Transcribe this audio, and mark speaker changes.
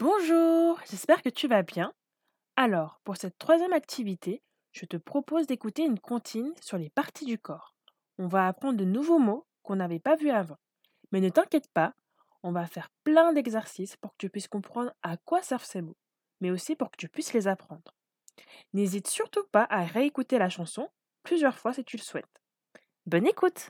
Speaker 1: Bonjour, j'espère que tu vas bien. Alors, pour cette troisième activité, je te propose d'écouter une comptine sur les parties du corps. On va apprendre de nouveaux mots qu'on n'avait pas vus avant. Mais ne t'inquiète pas, on va faire plein d'exercices pour que tu puisses comprendre à quoi servent ces mots, mais aussi pour que tu puisses les apprendre. N'hésite surtout pas à réécouter la chanson plusieurs fois si tu le souhaites. Bonne écoute